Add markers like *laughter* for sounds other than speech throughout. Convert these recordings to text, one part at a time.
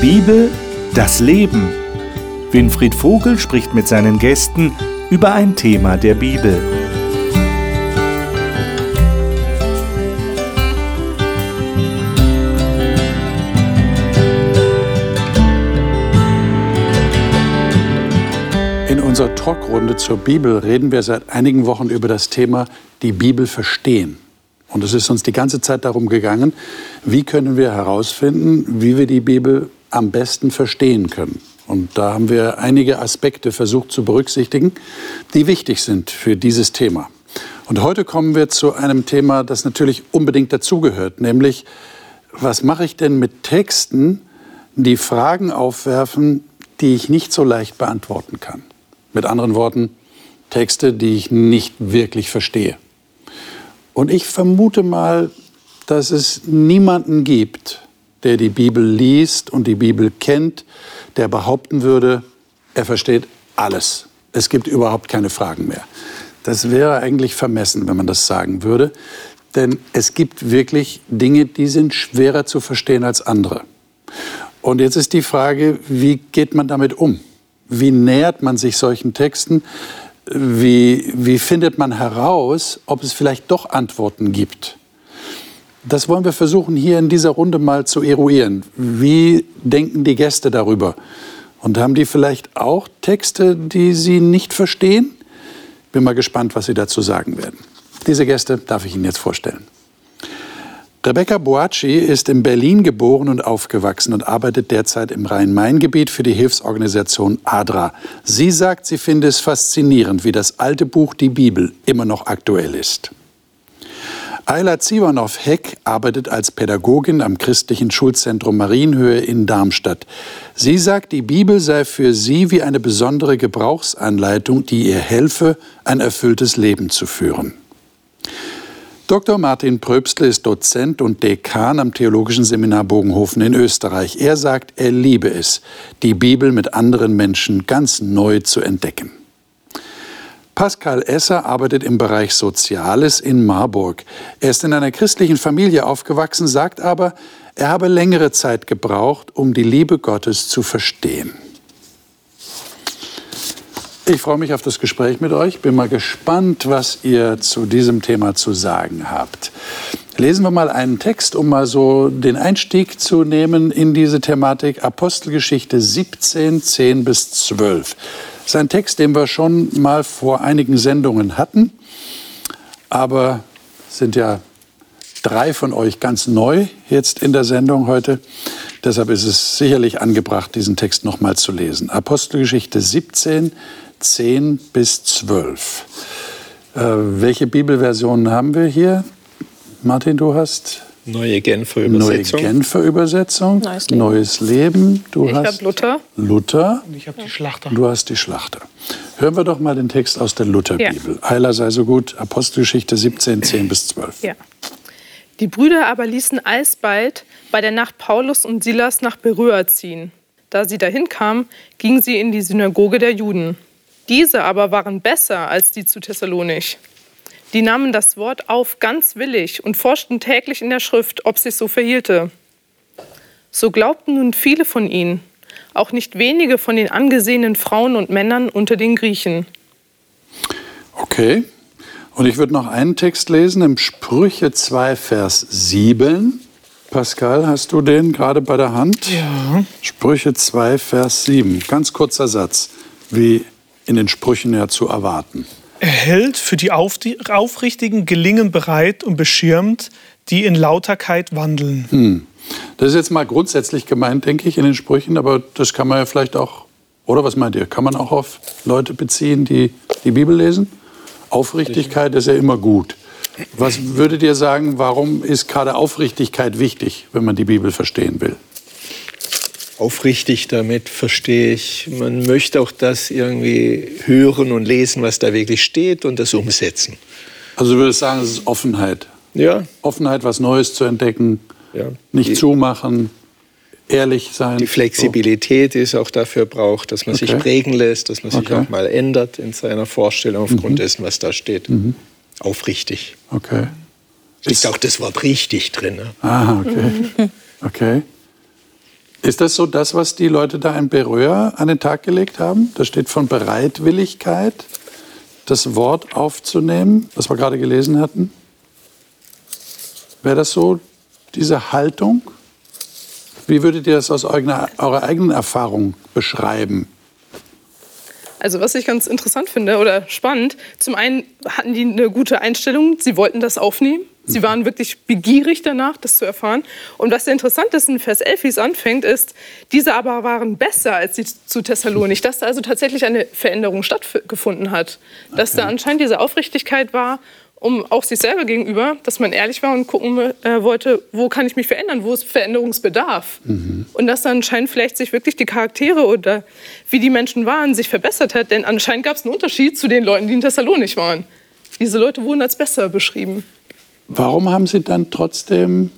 Bibel, das Leben. Winfried Vogel spricht mit seinen Gästen über ein Thema der Bibel. In unserer Talkrunde zur Bibel reden wir seit einigen Wochen über das Thema die Bibel verstehen. Und es ist uns die ganze Zeit darum gegangen, wie können wir herausfinden, wie wir die Bibel am besten verstehen können. Und da haben wir einige Aspekte versucht zu berücksichtigen, die wichtig sind für dieses Thema. Und heute kommen wir zu einem Thema, das natürlich unbedingt dazugehört, nämlich was mache ich denn mit Texten, die Fragen aufwerfen, die ich nicht so leicht beantworten kann. Mit anderen Worten, Texte, die ich nicht wirklich verstehe. Und ich vermute mal, dass es niemanden gibt, der die Bibel liest und die Bibel kennt, der behaupten würde, er versteht alles. Es gibt überhaupt keine Fragen mehr. Das wäre eigentlich vermessen, wenn man das sagen würde. Denn es gibt wirklich Dinge, die sind schwerer zu verstehen als andere. Und jetzt ist die Frage, wie geht man damit um? Wie nähert man sich solchen Texten? Wie, wie findet man heraus, ob es vielleicht doch Antworten gibt? Das wollen wir versuchen, hier in dieser Runde mal zu eruieren. Wie denken die Gäste darüber? Und haben die vielleicht auch Texte, die sie nicht verstehen? Bin mal gespannt, was sie dazu sagen werden. Diese Gäste darf ich Ihnen jetzt vorstellen. Rebecca Boacci ist in Berlin geboren und aufgewachsen und arbeitet derzeit im Rhein-Main-Gebiet für die Hilfsorganisation ADRA. Sie sagt, sie finde es faszinierend, wie das alte Buch Die Bibel immer noch aktuell ist. Ayla Zivanov-Heck arbeitet als Pädagogin am christlichen Schulzentrum Marienhöhe in Darmstadt. Sie sagt, die Bibel sei für sie wie eine besondere Gebrauchsanleitung, die ihr helfe, ein erfülltes Leben zu führen. Dr. Martin Pröbstle ist Dozent und Dekan am Theologischen Seminar Bogenhofen in Österreich. Er sagt, er liebe es, die Bibel mit anderen Menschen ganz neu zu entdecken. Pascal Esser arbeitet im Bereich Soziales in Marburg. Er ist in einer christlichen Familie aufgewachsen, sagt aber, er habe längere Zeit gebraucht, um die Liebe Gottes zu verstehen. Ich freue mich auf das Gespräch mit euch. Bin mal gespannt, was ihr zu diesem Thema zu sagen habt. Lesen wir mal einen Text, um mal so den Einstieg zu nehmen in diese Thematik. Apostelgeschichte 17, 10 bis 12. Das ist ein Text, den wir schon mal vor einigen Sendungen hatten, aber sind ja drei von euch ganz neu jetzt in der Sendung heute. Deshalb ist es sicherlich angebracht, diesen Text noch mal zu lesen. Apostelgeschichte 17, 10 bis 12. Äh, welche Bibelversionen haben wir hier? Martin, du hast Neue Genfer Übersetzung. Neue Genfer Übersetzung. Neues Leben. Neues Leben. Du ich hast Luther. Luther. Und ich habe die Schlachter. Du hast die Schlachter. Hören wir doch mal den Text aus der Lutherbibel. Ja. Eiler sei so gut. Apostelgeschichte 17, 10 bis 12. Ja. Die Brüder aber ließen alsbald bei der Nacht Paulus und Silas nach Beröa ziehen. Da sie dahin kamen, gingen sie in die Synagoge der Juden. Diese aber waren besser als die zu Thessalonich. Die nahmen das Wort auf ganz willig und forschten täglich in der Schrift, ob sich so verhielte. So glaubten nun viele von ihnen, auch nicht wenige von den angesehenen Frauen und Männern unter den Griechen. Okay. Und ich würde noch einen Text lesen im Sprüche 2, Vers 7. Pascal, hast du den gerade bei der Hand? Ja. Sprüche 2, Vers 7. Ganz kurzer Satz, wie in den Sprüchen ja zu erwarten. Er hält für die Aufrichtigen Gelingen bereit und beschirmt, die in Lauterkeit wandeln. Hm. Das ist jetzt mal grundsätzlich gemeint, denke ich, in den Sprüchen, aber das kann man ja vielleicht auch, oder was meint ihr, kann man auch auf Leute beziehen, die die Bibel lesen? Aufrichtigkeit ist ja immer gut. Was würdet ihr sagen, warum ist gerade Aufrichtigkeit wichtig, wenn man die Bibel verstehen will? Aufrichtig damit verstehe ich, man möchte auch das irgendwie hören und lesen, was da wirklich steht und das umsetzen. Also du würdest sagen, es ist Offenheit. Ja. Offenheit, was Neues zu entdecken, ja. nicht die, zumachen, ehrlich sein. Die Flexibilität, die es auch dafür braucht, dass man okay. sich prägen lässt, dass man sich okay. auch mal ändert in seiner Vorstellung aufgrund mhm. dessen, was da steht. Mhm. Aufrichtig. Okay. Ist auch das Wort richtig drin. Ne? Ah, okay. *laughs* Okay. Ist das so das, was die Leute da in Beröa an den Tag gelegt haben? Da steht von Bereitwilligkeit, das Wort aufzunehmen, was wir gerade gelesen hatten. Wäre das so, diese Haltung? Wie würdet ihr das aus eurer, eurer eigenen Erfahrung beschreiben? Also was ich ganz interessant finde oder spannend, zum einen hatten die eine gute Einstellung, sie wollten das aufnehmen. Sie waren wirklich begierig danach, das zu erfahren. Und was interessant ist, in Vers 11, wie es anfängt, ist, diese aber waren besser als die zu Thessalonik, dass da also tatsächlich eine Veränderung stattgefunden hat. Dass da anscheinend diese Aufrichtigkeit war um auch sich selber gegenüber, dass man ehrlich war und gucken äh, wollte, wo kann ich mich verändern, wo ist Veränderungsbedarf. Mhm. Und dass dann anscheinend vielleicht sich wirklich die Charaktere oder wie die Menschen waren, sich verbessert hat. Denn anscheinend gab es einen Unterschied zu den Leuten, die in Thessalonik waren. Diese Leute wurden als besser beschrieben. Warum haben Sie dann trotzdem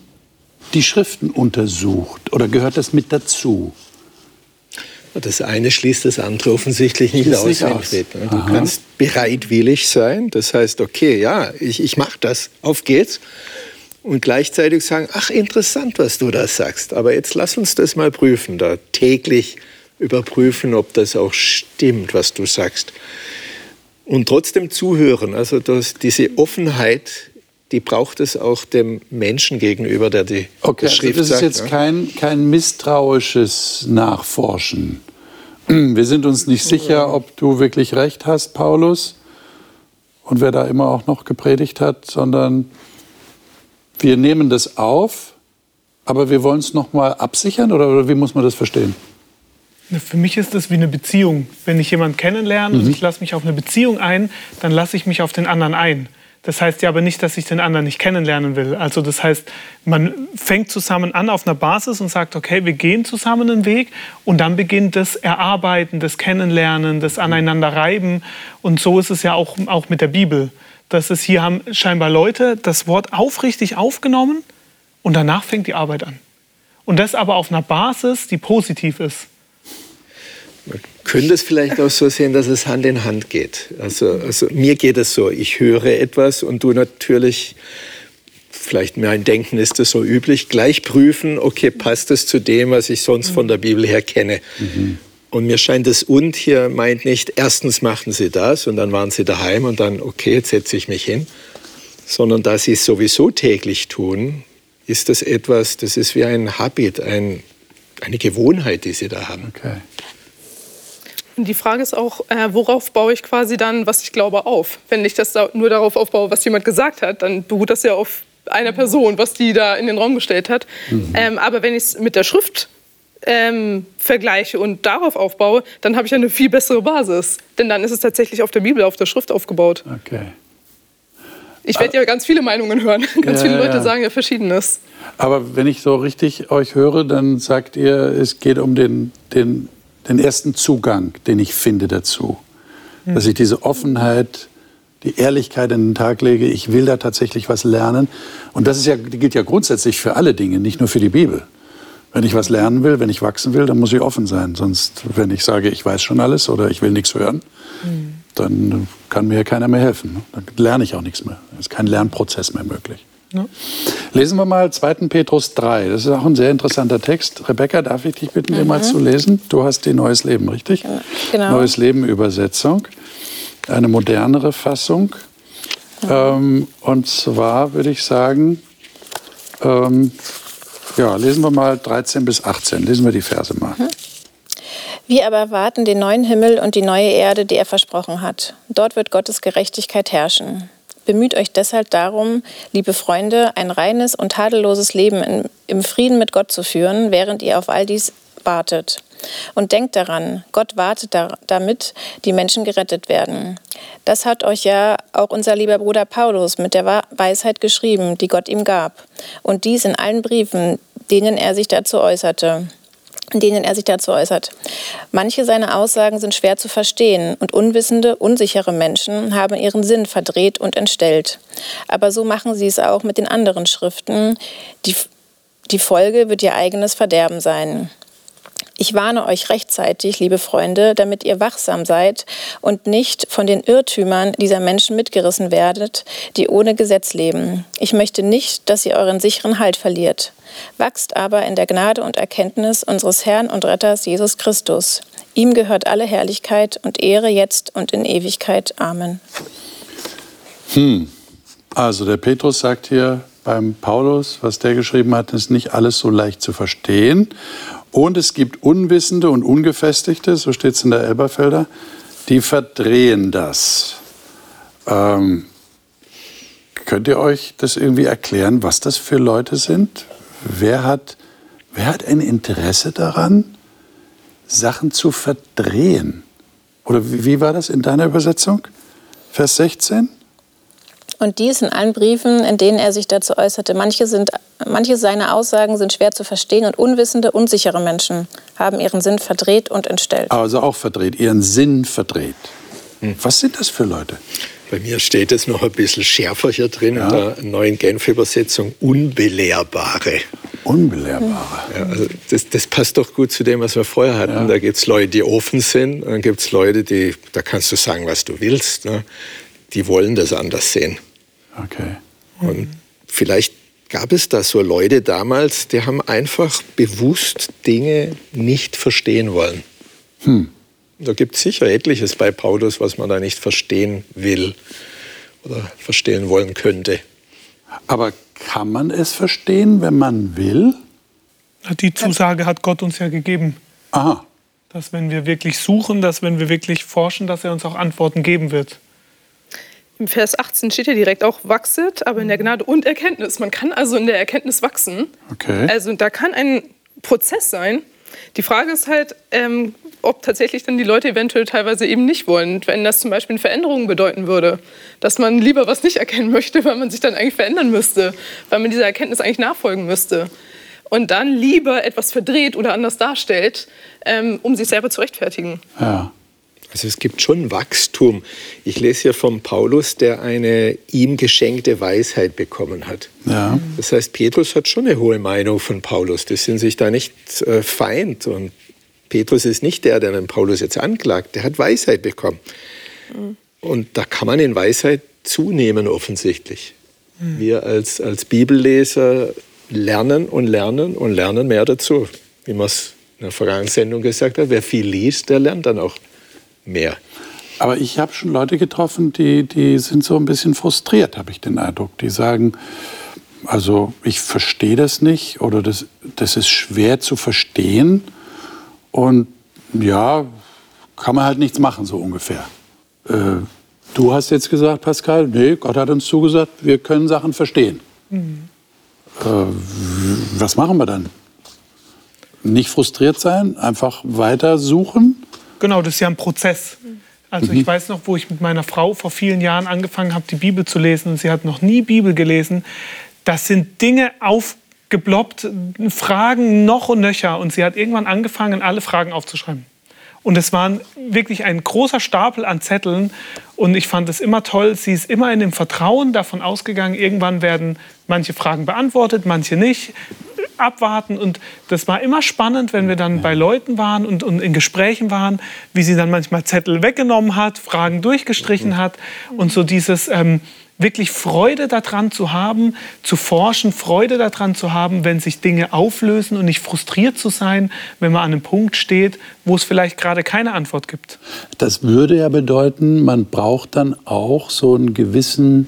die Schriften untersucht? Oder gehört das mit dazu? Das eine schließt das andere offensichtlich nicht aus, nicht aus. Ne? Du Aha. kannst bereitwillig sein, das heißt, okay, ja, ich, ich mache das, auf geht's. Und gleichzeitig sagen, ach, interessant, was du da sagst, aber jetzt lass uns das mal prüfen, da täglich überprüfen, ob das auch stimmt, was du sagst. Und trotzdem zuhören, also das, diese Offenheit, die braucht es auch dem Menschen gegenüber, der die okay, also Schrift also das ist jetzt ja? kein, kein misstrauisches Nachforschen. *clears throat* Wir sind uns nicht sicher, ob du wirklich recht hast, Paulus, und wer da immer auch noch gepredigt hat, sondern wir nehmen das auf, aber wir wollen es noch mal absichern oder, wie muss man das verstehen? Für mich ist das wie eine Beziehung. Wenn ich jemanden kennenlerne mhm. und ich lasse mich auf eine Beziehung ein, dann lasse ich mich auf den anderen ein. Das heißt ja aber nicht, dass ich den anderen nicht kennenlernen will. Also das heißt, man fängt zusammen an auf einer Basis und sagt, okay, wir gehen zusammen einen Weg und dann beginnt das Erarbeiten, das Kennenlernen, das Aneinanderreiben. Und so ist es ja auch, auch mit der Bibel. Das ist, hier haben scheinbar Leute das Wort aufrichtig aufgenommen und danach fängt die Arbeit an. Und das aber auf einer Basis, die positiv ist. Könnte es vielleicht auch so sehen, dass es Hand in Hand geht. Also, also mir geht es so, ich höre etwas und du natürlich, vielleicht mein Denken ist das so üblich, gleich prüfen, okay, passt das zu dem, was ich sonst von der Bibel her kenne. Mhm. Und mir scheint das und hier meint nicht, erstens machten sie das und dann waren sie daheim und dann, okay, jetzt setze ich mich hin, sondern da sie es sowieso täglich tun, ist das etwas, das ist wie ein Habit, ein, eine Gewohnheit, die sie da haben. Okay. Die Frage ist auch, äh, worauf baue ich quasi dann, was ich glaube, auf? Wenn ich das da nur darauf aufbaue, was jemand gesagt hat, dann beruht das ja auf einer Person, was die da in den Raum gestellt hat. Mhm. Ähm, aber wenn ich es mit der Schrift ähm, vergleiche und darauf aufbaue, dann habe ich eine viel bessere Basis. Denn dann ist es tatsächlich auf der Bibel, auf der Schrift aufgebaut. Okay. Ich werde ja ganz viele Meinungen hören. *laughs* Ganz ja, viele Leute ja. sagen ja Verschiedenes. Aber wenn ich so richtig euch höre, dann sagt ihr, es geht um den, den den ersten Zugang, den ich finde dazu. Mhm. Dass ich diese Offenheit, die Ehrlichkeit an den Tag lege, ich will da tatsächlich was lernen. Und das ist ja, gilt ja grundsätzlich für alle Dinge, nicht nur für die Bibel. Wenn ich was lernen will, wenn ich wachsen will, dann muss ich offen sein. Sonst, wenn ich sage, ich weiß schon alles oder ich will nichts hören, mhm. dann kann mir keiner mehr helfen. Dann lerne ich auch nichts mehr. Es ist kein Lernprozess mehr möglich. Ja. Lesen wir mal 2. Petrus 3. Das ist auch ein sehr interessanter Text. Rebecca, darf ich dich bitten, mhm. den mal zu lesen? Du hast die Neues Leben, richtig? Genau. Neues Leben Übersetzung. Eine modernere Fassung. Mhm. Ähm, und zwar würde ich sagen, ähm, ja, lesen wir mal 13 bis 18. Lesen wir die Verse mal. Mhm. Wir aber erwarten den neuen Himmel und die neue Erde, die er versprochen hat. Dort wird Gottes Gerechtigkeit herrschen. Bemüht euch deshalb darum, liebe Freunde, ein reines und tadelloses Leben in, im Frieden mit Gott zu führen, während ihr auf all dies wartet. Und denkt daran, Gott wartet da, damit die Menschen gerettet werden. Das hat euch ja auch unser lieber Bruder Paulus mit der Weisheit geschrieben, die Gott ihm gab. Und dies in allen Briefen, denen er sich dazu äußerte in denen er sich dazu äußert. Manche seiner Aussagen sind schwer zu verstehen und unwissende, unsichere Menschen haben ihren Sinn verdreht und entstellt. Aber so machen sie es auch mit den anderen Schriften. Die, die Folge wird ihr eigenes Verderben sein. Ich warne euch rechtzeitig, liebe Freunde, damit ihr wachsam seid und nicht von den Irrtümern dieser Menschen mitgerissen werdet, die ohne Gesetz leben. Ich möchte nicht, dass ihr euren sicheren Halt verliert. Wachst aber in der Gnade und Erkenntnis unseres Herrn und Retters Jesus Christus. Ihm gehört alle Herrlichkeit und Ehre jetzt und in Ewigkeit. Amen. Hm. Also der Petrus sagt hier beim Paulus, was der geschrieben hat, ist nicht alles so leicht zu verstehen. Und es gibt Unwissende und Ungefestigte, so steht es in der Elberfelder, die verdrehen das. Ähm, könnt ihr euch das irgendwie erklären, was das für Leute sind? Wer hat, wer hat ein Interesse daran, Sachen zu verdrehen? Oder wie, wie war das in deiner Übersetzung? Vers 16? Und dies in allen Briefen, in denen er sich dazu äußerte. Manche, sind, manche seiner Aussagen sind schwer zu verstehen und unwissende, unsichere Menschen haben ihren Sinn verdreht und entstellt. Also auch verdreht, ihren Sinn verdreht. Hm. Was sind das für Leute? Bei mir steht es noch ein bisschen schärfer hier drin ja. in der neuen Genf-Übersetzung, Unbelehrbare. Unbelehrbare. Ja, also das, das, passt doch gut zu dem, was wir vorher hatten. Ja. Da gibt es Leute, die offen sind, und dann gibt es Leute, die, da kannst du sagen, was du willst. Ne? Die wollen das anders sehen. Okay. Und vielleicht gab es da so Leute damals, die haben einfach bewusst Dinge nicht verstehen wollen. Hm. Da gibt es sicher etliches bei Paulus, was man da nicht verstehen will oder verstehen wollen könnte. Aber kann man es verstehen, wenn man will? Die Zusage hat Gott uns ja gegeben. Aha. Dass wenn wir wirklich suchen, dass wenn wir wirklich forschen, dass er uns auch Antworten geben wird. Im Vers 18 steht ja direkt auch wachset, aber in der Gnade und Erkenntnis. Man kann also in der Erkenntnis wachsen. Okay. Also da kann ein Prozess sein. Die Frage ist halt, ähm, ob tatsächlich dann die Leute eventuell teilweise eben nicht wollen. Wenn das zum Beispiel eine Veränderung bedeuten würde, dass man lieber was nicht erkennen möchte, weil man sich dann eigentlich verändern müsste, weil man dieser Erkenntnis eigentlich nachfolgen müsste. Und dann lieber etwas verdreht oder anders darstellt, ähm, um sich selber zu rechtfertigen. Ja. Also es gibt schon Wachstum. Ich lese hier vom Paulus, der eine ihm geschenkte Weisheit bekommen hat. Ja. Das heißt, Petrus hat schon eine hohe Meinung von Paulus. Die sind sich da nicht äh, feind. Und Petrus ist nicht der, der den Paulus jetzt anklagt. Der hat Weisheit bekommen. Mhm. Und da kann man in Weisheit zunehmen offensichtlich. Mhm. Wir als, als Bibelleser lernen und lernen und lernen mehr dazu. Wie man es in der vergangenen Sendung gesagt hat, wer viel liest, der lernt dann auch mehr. Aber ich habe schon Leute getroffen, die, die sind so ein bisschen frustriert, habe ich den Eindruck. Die sagen, also ich verstehe das nicht oder das, das ist schwer zu verstehen. Und ja, kann man halt nichts machen, so ungefähr. Äh, du hast jetzt gesagt, Pascal, nee, Gott hat uns zugesagt, wir können Sachen verstehen. Mhm. Äh, was machen wir dann? Nicht frustriert sein, einfach weiter suchen? Genau, das ist ja ein Prozess. Also mhm. ich weiß noch, wo ich mit meiner Frau vor vielen Jahren angefangen habe, die Bibel zu lesen und sie hat noch nie Bibel gelesen. Das sind Dinge aufgeploppt, Fragen noch und nöcher und sie hat irgendwann angefangen, alle Fragen aufzuschreiben. Und es war wirklich ein großer Stapel an Zetteln. Und ich fand es immer toll. Sie ist immer in dem Vertrauen davon ausgegangen, irgendwann werden manche Fragen beantwortet, manche nicht abwarten. Und das war immer spannend, wenn wir dann bei Leuten waren und, und in Gesprächen waren, wie sie dann manchmal Zettel weggenommen hat, Fragen durchgestrichen hat und so dieses ähm, wirklich Freude daran zu haben, zu forschen, Freude daran zu haben, wenn sich Dinge auflösen und nicht frustriert zu sein, wenn man an einem Punkt steht, wo es vielleicht gerade keine Antwort gibt. Das würde ja bedeuten, man braucht dann auch so einen gewissen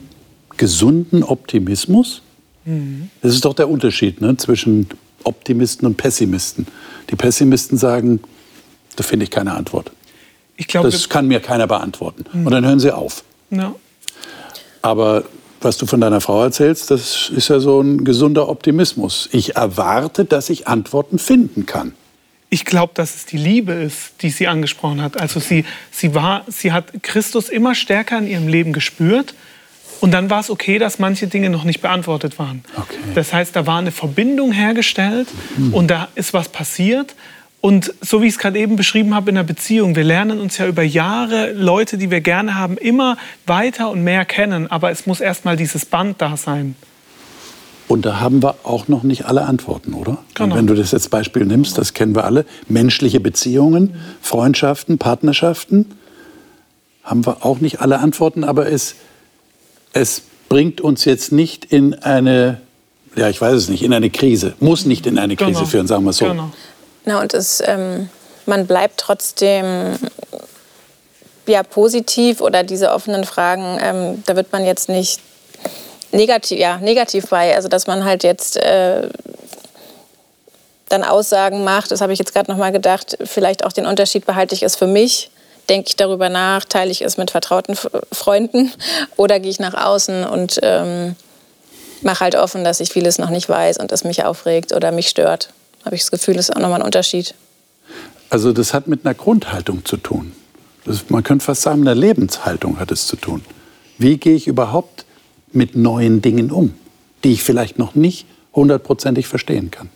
gesunden Optimismus. Das ist doch der Unterschied ne, zwischen Optimisten und Pessimisten. Die Pessimisten sagen, da finde ich keine Antwort. Ich glaub, das kann mir keiner beantworten. Mhm. Und dann hören sie auf. Ja. Aber was du von deiner Frau erzählst, das ist ja so ein gesunder Optimismus. Ich erwarte, dass ich Antworten finden kann. Ich glaube, dass es die Liebe ist, die sie angesprochen hat. Also sie, sie, war, sie hat Christus immer stärker in ihrem Leben gespürt und dann war es okay, dass manche Dinge noch nicht beantwortet waren. Okay. Das heißt, da war eine Verbindung hergestellt mhm. und da ist was passiert. Und so wie ich es gerade eben beschrieben habe in der Beziehung, wir lernen uns ja über Jahre Leute, die wir gerne haben, immer weiter und mehr kennen. Aber es muss erst mal dieses Band da sein. Und da haben wir auch noch nicht alle Antworten, oder? Genau. Wenn du das jetzt Beispiel nimmst, das kennen wir alle, menschliche Beziehungen, Freundschaften, Partnerschaften, haben wir auch nicht alle Antworten, aber es, es bringt uns jetzt nicht in eine, ja, ich weiß es nicht, in eine Krise, muss nicht in eine Krise Genau. führen, sagen wir es so. Genau. Na, und es, ähm, man bleibt trotzdem ja, positiv oder diese offenen Fragen, ähm, da wird man jetzt nicht negativ, ja, negativ bei. Also, dass man halt jetzt äh, dann Aussagen macht, das habe ich jetzt gerade noch mal gedacht, vielleicht auch den Unterschied behalte ich es für mich. Denke ich darüber nach, teile ich es mit vertrauten Freunden *laughs* oder gehe ich nach außen und ähm, mache halt offen, dass ich vieles noch nicht weiß und es mich aufregt oder mich stört. Habe ich das Gefühl, das ist auch nochmal ein Unterschied. Also das hat mit einer Grundhaltung zu tun. Das, man könnte fast sagen, mit einer Lebenshaltung hat es zu tun. Wie gehe ich überhaupt mit neuen Dingen um, die ich vielleicht noch nicht hundertprozentig verstehen kann?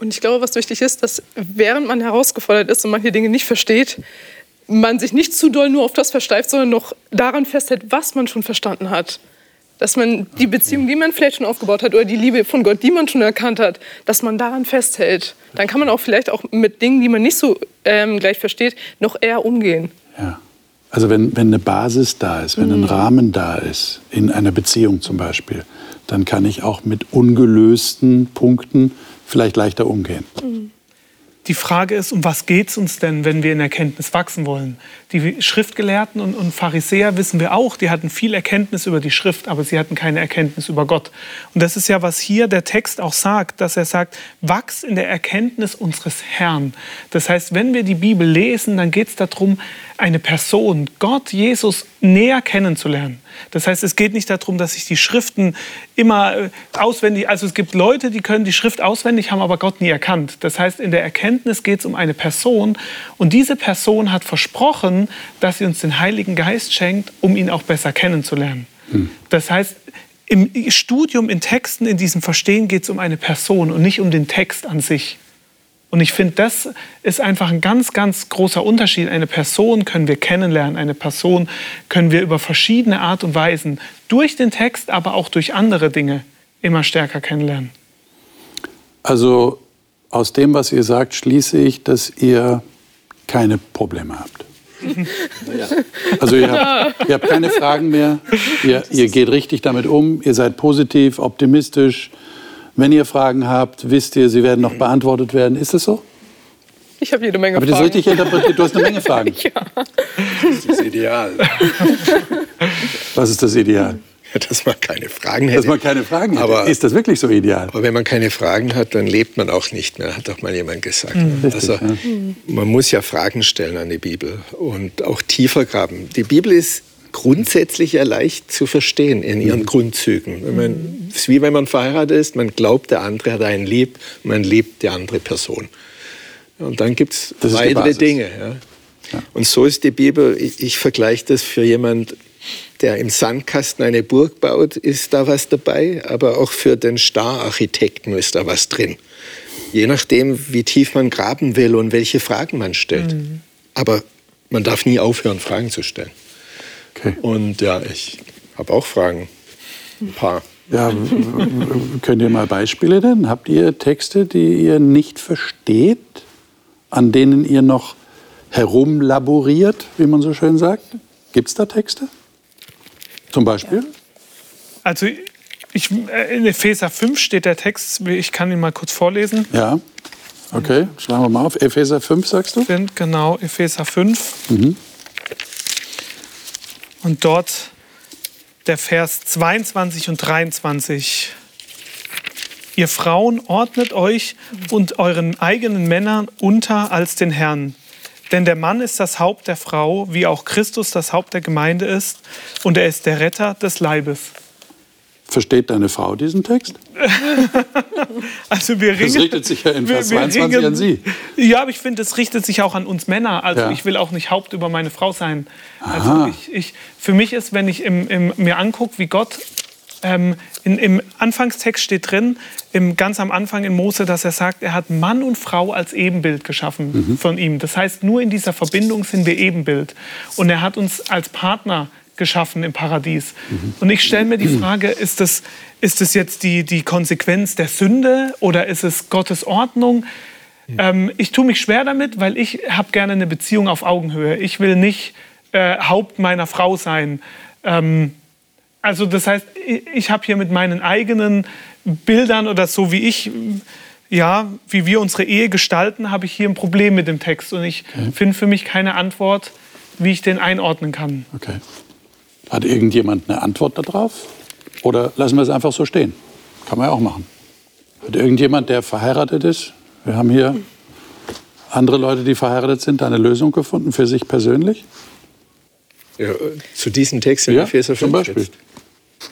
Und ich glaube, was wichtig ist, dass während man herausgefordert ist und manche Dinge nicht versteht, man sich nicht zu doll nur auf das versteift, sondern noch daran festhält, was man schon verstanden hat. Dass man die Beziehung, die man vielleicht schon aufgebaut hat, oder die Liebe von Gott, die man schon erkannt hat, dass man daran festhält. Dann kann man auch vielleicht auch mit Dingen, die man nicht so ähm, gleich versteht, noch eher umgehen. Ja. Also wenn, wenn eine Basis da ist, wenn ein Rahmen da ist, in einer Beziehung zum Beispiel, dann kann ich auch mit ungelösten Punkten vielleicht leichter umgehen. Die Frage ist, um was geht es uns denn, wenn wir in Erkenntnis wachsen wollen? Die Schriftgelehrten und, und Pharisäer wissen wir auch, die hatten viel Erkenntnis über die Schrift, aber sie hatten keine Erkenntnis über Gott. Und das ist ja, was hier der Text auch sagt, dass er sagt, wachs in der Erkenntnis unseres Herrn. Das heißt, wenn wir die Bibel lesen, dann geht es darum, eine Person, Gott, Jesus, näher kennenzulernen. Das heißt, es geht nicht darum, dass ich die Schriften immer äh, auswendig, also es gibt Leute, die können die Schrift auswendig, haben aber Gott nie erkannt. Das heißt, in der Erkenntnis geht es um eine Person und diese Person hat versprochen, dass sie uns den Heiligen Geist schenkt, um ihn auch besser kennenzulernen. Das heißt, im Studium, in Texten, in diesem Verstehen geht es um eine Person und nicht um den Text an sich. Und ich finde, das ist einfach ein ganz, ganz großer Unterschied. Eine Person können wir kennenlernen, eine Person können wir über verschiedene Art und Weisen, durch den Text, aber auch durch andere Dinge, immer stärker kennenlernen. Also aus dem, was ihr sagt, schließe ich, dass ihr keine Probleme habt. Also ihr habt, *laughs* ihr habt keine Fragen mehr, ihr, ihr geht richtig damit um, ihr seid positiv, optimistisch. Wenn ihr Fragen habt, wisst ihr, sie werden noch beantwortet werden. Ist es so? Ich habe jede Menge Habe ich das Fragen. richtig interpretiert? Du hast eine Menge Fragen. *laughs* Das ist ideal. *laughs* Was ist das Ideal? Dass man keine Fragen hätte. Dass man keine Fragen hat. Aber- ist das wirklich so ideal? Aber wenn man keine Fragen hat, dann lebt man auch nicht mehr, hat doch mal jemand gesagt. Richtig, also, ja. man muss ja Fragen stellen an die Bibel und auch tiefer graben. Die Bibel ist grundsätzlich ja leicht zu verstehen in ihren Grundzügen. Man, es ist wie wenn man verheiratet ist, man glaubt, der andere hat einen lieb, man liebt die andere Person. Und dann gibt es weitere. Dinge. Ja. Und so ist die Bibel, ich, ich vergleiche das für jemand, der im Sandkasten eine Burg baut, ist da was dabei, aber auch für den Stararchitekten ist da was drin. Je nachdem, wie tief man graben will und welche Fragen man stellt. Aber man darf nie aufhören, Fragen zu stellen. Okay. Und ja, ich habe auch Fragen. Ein paar. Ja, könnt ihr mal Beispiele nennen? Habt ihr Texte, die ihr nicht versteht, an denen ihr noch herumlaboriert, wie man so schön sagt? Gibt es da Texte? Zum Beispiel? Also ich, äh, in Epheser 5 steht der Text, ich kann ihn mal kurz vorlesen. Ja. Okay, schlagen wir mal auf. Epheser 5, sagst du? sind genau Epheser 5. Und dort der Vers 22 und 23. Ihr Frauen ordnet euch und euren eigenen Männern unter als den Herrn. Denn der Mann ist das Haupt der Frau, wie auch Christus das Haupt der Gemeinde ist. Und er ist der Retter des Leibes. Versteht deine Frau diesen Text? *laughs* Also wir Das ringen, richtet sich ja in Vers wir 22 ringen- an Sie. Ja, aber ich finde, es richtet sich auch an uns Männer. Also Ja. ich will auch nicht Haupt über meine Frau sein. Aha. Also ich, ich, für mich ist, wenn ich im, im, mir angucke, wie Gott ähm, in, im Anfangstext steht drin, im, ganz am Anfang in Mose, dass er sagt, er hat Mann und Frau als Ebenbild geschaffen von ihm. Das heißt, nur in dieser Verbindung sind wir Ebenbild. Und er hat uns als Partner geschaffen im Paradies. Mhm. Und ich stelle mir die Frage, ist das, ist das jetzt die, die Konsequenz der Sünde oder ist es Gottes Ordnung? Ähm, ich tue mich schwer damit, weil ich habe gerne eine Beziehung auf Augenhöhe. Ich will nicht äh, Haupt meiner Frau sein. Ähm, also das heißt, ich, ich habe hier mit meinen eigenen Bildern oder so wie ich ja, wie wir unsere Ehe gestalten, habe ich hier ein Problem mit dem Text. Und ich okay. finde für mich keine Antwort, wie ich den einordnen kann. Okay. Hat irgendjemand eine Antwort darauf? Oder lassen wir es einfach so stehen? Kann man ja auch machen. Hat irgendjemand, der verheiratet ist? Wir haben hier andere Leute, die verheiratet sind, eine Lösung gefunden für sich persönlich? Ja, zu diesem Text in ja, Epheser 5 zum Beispiel.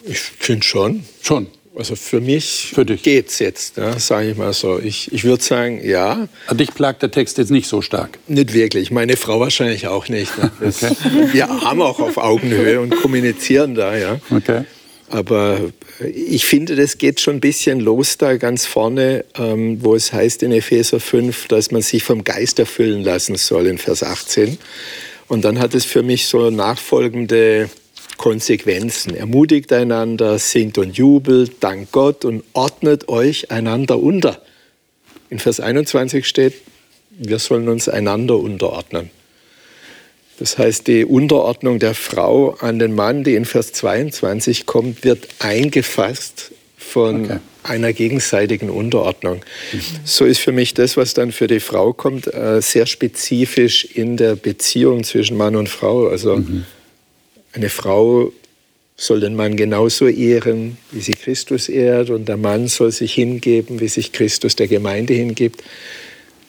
Ich finde schon. Schon. Also für mich für dich. geht's jetzt, ja, sage ich mal so. Ich, ich würde sagen, ja. Aber dich plagt der Text jetzt nicht so stark? Nicht wirklich. Meine Frau wahrscheinlich auch nicht. Ne? *laughs* Das, okay. Wir haben auch auf Augenhöhe und kommunizieren da, ja. Okay. Aber ich finde, das geht schon ein bisschen los da ganz vorne, ähm, wo es heißt in Epheser 5, dass man sich vom Geist erfüllen lassen soll in Vers 18. Und dann hat es für mich so nachfolgende Konsequenzen. Ermutigt einander, singt und jubelt, dankt Gott und ordnet euch einander unter. In Vers 21 steht, wir sollen uns einander unterordnen. Das heißt, die Unterordnung der Frau an den Mann, die in Vers 22 kommt, wird eingefasst von okay. einer gegenseitigen Unterordnung. Mhm. So ist für mich das, was dann für die Frau kommt, äh, sehr spezifisch in der Beziehung zwischen Mann und Frau. Also mhm. Eine Frau soll den Mann genauso ehren, wie sie Christus ehrt, und der Mann soll sich hingeben, wie sich Christus der Gemeinde hingibt.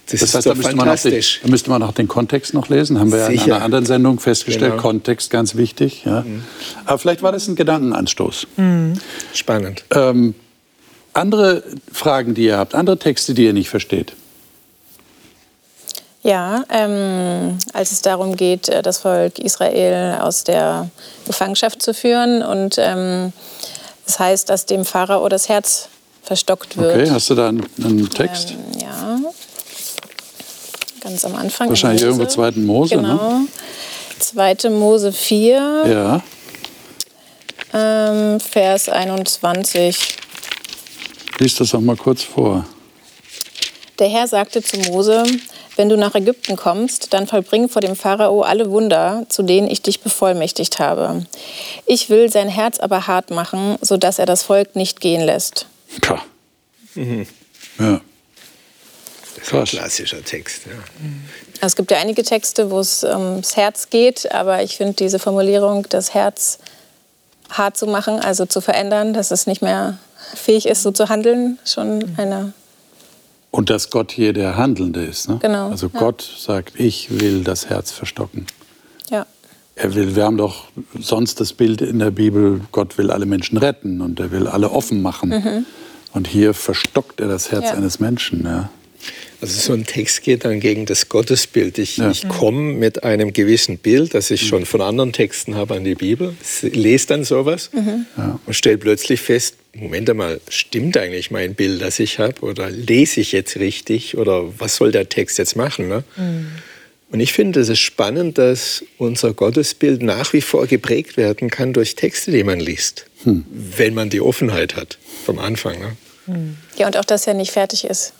Das, das heißt, ist da müsste, fantastisch. Den, da müsste man auch den Kontext noch lesen. Haben wir Sicher. ja in einer anderen Sendung festgestellt. Genau. Kontext ganz wichtig. Ja. Mhm. Aber vielleicht war das ein Gedankenanstoß. Mhm. Spannend. Ähm, andere Fragen, die ihr habt, andere Texte, die ihr nicht versteht. Ja, ähm, als es darum geht, äh, das Volk Israel aus der Gefangenschaft zu führen und ähm, das heißt, dass dem Pharao das Herz verstockt wird. Okay, hast du da einen, einen Text? Ähm, ja, ganz am Anfang. Wahrscheinlich irgendwo 2. Mose, ne? genau. ne? 2. Mose 4, ja. ähm, Vers 21. Lies das doch mal kurz vor. Der Herr sagte zu Mose, wenn du nach Ägypten kommst, dann vollbring vor dem Pharao alle Wunder, zu denen ich dich bevollmächtigt habe. Ich will sein Herz aber hart machen, sodass er das Volk nicht gehen lässt. Pah. Mhm. Ja. Das ist ein klassischer Text. Ja. Also es gibt ja einige Texte, wo es ums Herz geht, aber ich finde diese Formulierung, das Herz hart zu machen, also zu verändern, dass es nicht mehr fähig ist, so zu handeln, schon eine und dass Gott hier der Handelnde ist. Ne? Genau. Also ja. Gott sagt, ich will das Herz verstocken. Ja. Er will, wir haben doch sonst das Bild in der Bibel, Gott will alle Menschen retten und er will alle offen machen. Mhm. Und hier verstockt er das Herz ja. eines Menschen. Ja. Also so ein Text geht dann gegen das Gottesbild. Ich, ja. ich komme mit einem gewissen Bild, das ich schon von anderen Texten habe an die Bibel, lese dann sowas mhm. ja. und stelle plötzlich fest, Moment einmal, stimmt eigentlich mein Bild, das ich habe? Oder lese ich jetzt richtig? Oder was soll der Text jetzt machen? Ne? Mhm. Und ich finde, es ist spannend, dass unser Gottesbild nach wie vor geprägt werden kann durch Texte, die man liest, hm. wenn man die Offenheit hat vom Anfang. Ne? Mhm. Ja, und auch, dass er nicht fertig ist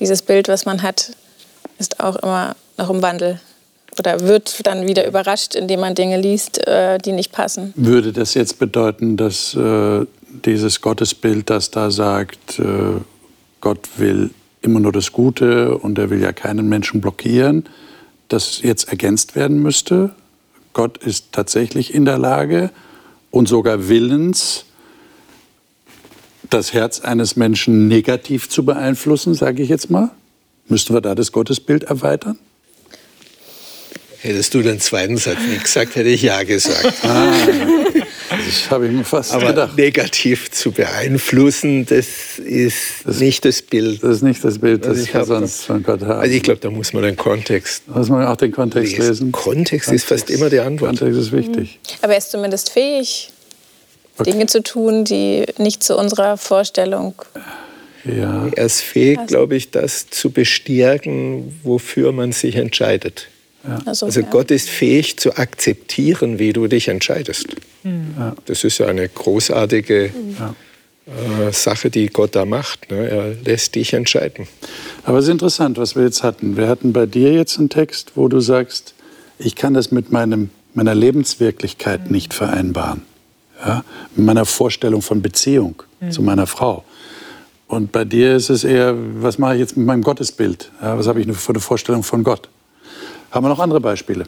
dieses Bild, was man hat, ist auch immer noch im Wandel oder wird dann wieder überrascht, indem man Dinge liest, äh, die nicht passen. Würde das jetzt bedeuten, dass äh, dieses Gottesbild, das da sagt, äh, Gott will immer nur das Gute und er will ja keinen Menschen blockieren, das jetzt ergänzt werden müsste? Gott ist tatsächlich in der Lage und sogar willens, das Herz eines Menschen negativ zu beeinflussen, sage ich jetzt mal? Müssten wir da das Gottesbild erweitern? Hättest du den zweiten Satz nicht gesagt, hätte ich ja gesagt. Ah, das habe ich mir fast Aber gedacht. negativ zu beeinflussen, das ist das, nicht das Bild. Das ist nicht das Bild, das ich sonst von Gott habe. Also ich glaube, da muss man den Kontext Muss man auch den Kontext lesen. lesen. Kontext, Kontext ist fast immer die Antwort. Kontext ist wichtig. Aber er ist zumindest fähig, okay. Dinge zu tun, die nicht zu unserer Vorstellung. Ja. Er ist fähig, glaube ich, das zu bestärken, wofür man sich entscheidet. Also, also Gott ist fähig zu akzeptieren, wie du dich entscheidest. Mhm. Das ist ja eine großartige äh, Sache, die Gott da macht. Ne? Er lässt dich entscheiden. Aber es ist interessant, was wir jetzt hatten. Wir hatten bei dir jetzt einen Text, wo du sagst, ich kann das mit meinem, meiner Lebenswirklichkeit mhm. nicht vereinbaren. Ja? Mit meiner Vorstellung von Beziehung mhm. zu meiner Frau. Und bei dir ist es eher, was mache ich jetzt mit meinem Gottesbild? Ja, was habe ich für eine Vorstellung von Gott? Haben wir noch andere Beispiele?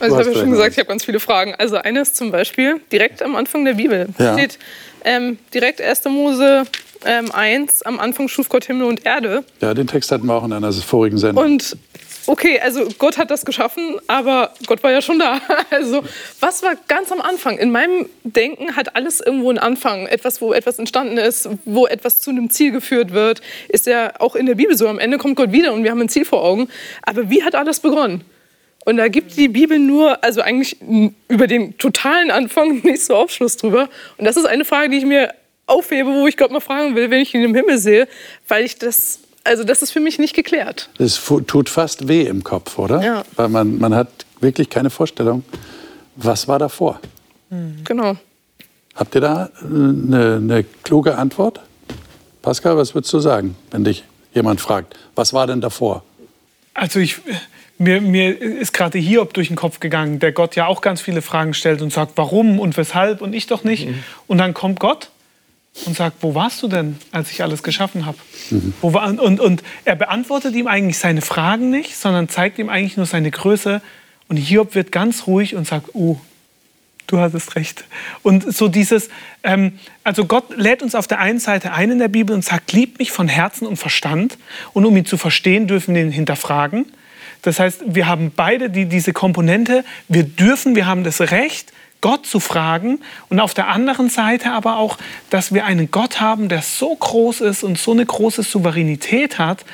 Also ich habe ja schon gesagt, ich habe ganz viele Fragen. Also eines zum Beispiel direkt am Anfang der Bibel ja. steht ähm, direkt 1. Mose ähm, 1, am Anfang schuf Gott Himmel und Erde. Ja, den Text hatten wir auch in einer vorigen Sendung. Und okay, also Gott hat das geschaffen, aber Gott war ja schon da. *laughs* Also was war ganz am Anfang? In meinem Denken hat alles irgendwo einen Anfang. Etwas, wo etwas entstanden ist, wo etwas zu einem Ziel geführt wird, ist ja auch in der Bibel so. Am Ende kommt Gott wieder und wir haben ein Ziel vor Augen. Aber wie hat alles begonnen? Und da gibt die Bibel nur, also eigentlich über den totalen Anfang *laughs* nicht so Aufschluss drüber. Und das ist eine Frage, die ich mir aufhebe, wo ich Gott mal fragen will, wenn ich ihn im Himmel sehe, weil ich das, also das ist für mich nicht geklärt. Es tut fast weh im Kopf, oder? Ja. Weil man, man hat wirklich keine Vorstellung, was war davor. Mhm. Genau. Habt ihr da eine, eine kluge Antwort? Pascal, was würdest du sagen, wenn dich jemand fragt, was war denn davor? Also ich, mir, mir ist gerade Hiob durch den Kopf gegangen, der Gott ja auch ganz viele Fragen stellt und sagt, warum und weshalb und ich doch nicht. Mhm. Und dann kommt Gott und sagt, wo warst du denn, als ich alles geschaffen habe? Mhm. Und, und er beantwortet ihm eigentlich seine Fragen nicht, sondern zeigt ihm eigentlich nur seine Größe. Und Hiob wird ganz ruhig und sagt, oh, du hattest recht. Und so dieses, ähm, also Gott lädt uns auf der einen Seite ein in der Bibel und sagt, lieb mich von Herzen und Verstand. Und um ihn zu verstehen, dürfen wir ihn hinterfragen. Das heißt, wir haben beide die, diese Komponente. Wir dürfen, wir haben das Recht, Gott zu fragen. Und auf der anderen Seite aber auch, dass wir einen Gott haben, der so groß ist und so eine große Souveränität hat,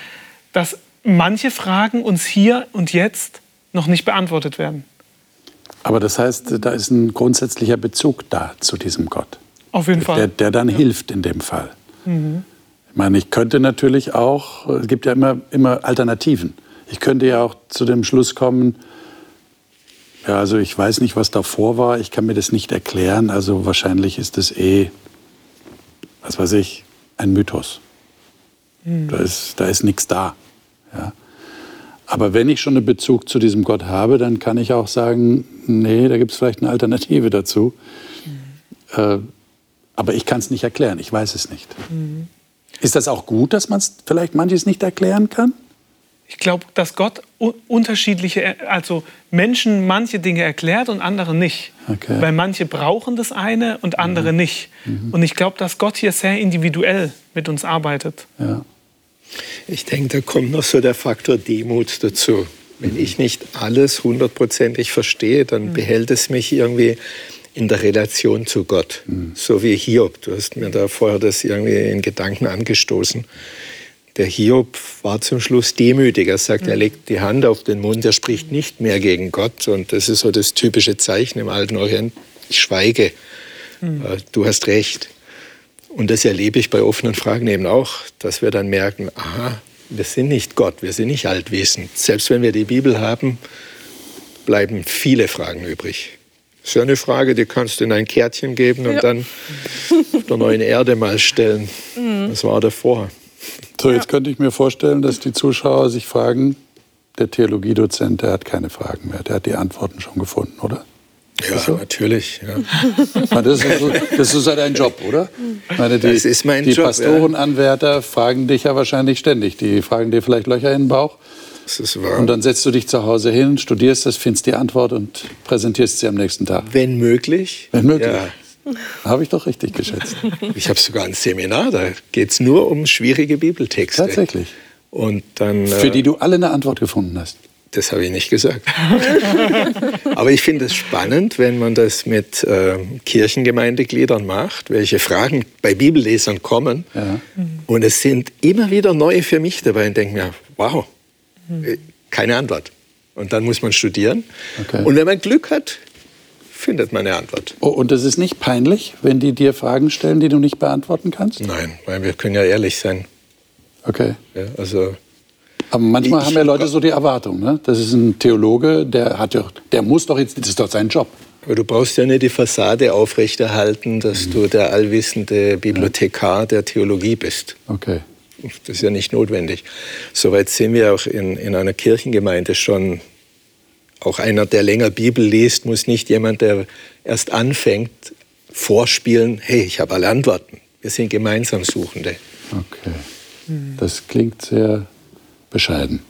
dass manche Fragen uns hier und jetzt noch nicht beantwortet werden. Aber das heißt, da ist ein grundsätzlicher Bezug da zu diesem Gott. Auf jeden Fall. Der, der dann ja. hilft in dem Fall. Mhm. Ich meine, ich könnte natürlich auch, es gibt ja immer, immer Alternativen. Ich könnte ja auch zu dem Schluss kommen, ja, also ich weiß nicht, was davor war, ich kann mir das nicht erklären, also wahrscheinlich ist das eh, was weiß ich, ein Mythos. Mhm. Da ist, da ist nichts da. Ja. Aber wenn ich schon einen Bezug zu diesem Gott habe, dann kann ich auch sagen, nee, da gibt es vielleicht eine Alternative dazu. Mhm. Äh, aber ich kann es nicht erklären, ich weiß es nicht. Mhm. Ist das auch gut, dass man vielleicht manches nicht erklären kann? Ich glaube, dass Gott unterschiedliche, also Menschen manche Dinge erklärt und andere nicht. Okay. Weil manche brauchen das eine und andere mhm. nicht. Mhm. Und ich glaube, dass Gott hier sehr individuell mit uns arbeitet. Ja. Ich denke, da kommt noch so der Faktor Demut dazu. Wenn mhm. ich nicht alles hundertprozentig verstehe, dann mhm. behält es mich irgendwie in der Relation zu Gott. Mhm. So wie Hiob. Du hast mir da vorher das irgendwie in Gedanken angestoßen der Hiob war zum Schluss demütig. Er sagt, mhm. er legt die Hand auf den Mund, er spricht nicht mehr gegen Gott. Und das ist so das typische Zeichen im alten Orient. Ich schweige. Mhm. Äh, du hast recht. Und das erlebe ich bei offenen Fragen eben auch, dass wir dann merken, aha, wir sind nicht Gott, wir sind nicht allwissend. Selbst wenn wir die Bibel haben, bleiben viele Fragen übrig. Das ist ja eine Frage, die kannst du in ein Kärtchen geben und ja. dann auf der neuen Erde mal stellen. Mhm. Was war davor? So, jetzt könnte ich mir vorstellen, dass die Zuschauer sich fragen, der Theologiedozent, der hat keine Fragen mehr, der hat die Antworten schon gefunden, oder? Ja, so? natürlich. Ja. *laughs* Das, ist so, das ist ja dein Job, oder? Meine, die, das ist mein die Job. Die Pastorenanwärter ja. fragen dich ja wahrscheinlich ständig. Die fragen dir vielleicht Löcher in den Bauch. Das ist wahr. Und dann setzt du dich zu Hause hin, studierst das, findest die Antwort und präsentierst sie am nächsten Tag. Wenn möglich. Wenn möglich. Ja. Habe ich doch richtig geschätzt. *laughs* Ich habe sogar ein Seminar, da geht es nur um schwierige Bibeltexte. Tatsächlich. Und dann, Für die du alle eine Antwort gefunden hast. Das habe ich nicht gesagt. *laughs* Aber ich finde es spannend, wenn man das mit äh, Kirchengemeindegliedern macht, welche Fragen bei Bibellesern kommen. Ja. Und es sind immer wieder neue für mich dabei und denke mir, wow, äh, keine Antwort. Und dann muss man studieren. Okay. Und wenn man Glück hat, findet man eine Antwort. Oh, und es ist nicht peinlich, wenn die dir Fragen stellen, die du nicht beantworten kannst? Nein, weil wir können ja ehrlich sein. Okay. Ja, also Aber manchmal Ich- haben ja Leute so die Erwartung, ne? Das ist ein Theologe, der hat doch, der muss doch jetzt, das ist doch sein Job. Aber du brauchst ja nicht die Fassade aufrechterhalten, dass du der allwissende Bibliothekar der Theologie bist. Okay. Das ist ja nicht notwendig. Soweit sind wir auch in, in einer Kirchengemeinde schon. Auch einer, der länger Bibel liest, muss nicht jemand, der erst anfängt, vorspielen, hey, ich habe alle Antworten. Wir sind gemeinsam Suchende. Okay. Das klingt sehr bescheiden.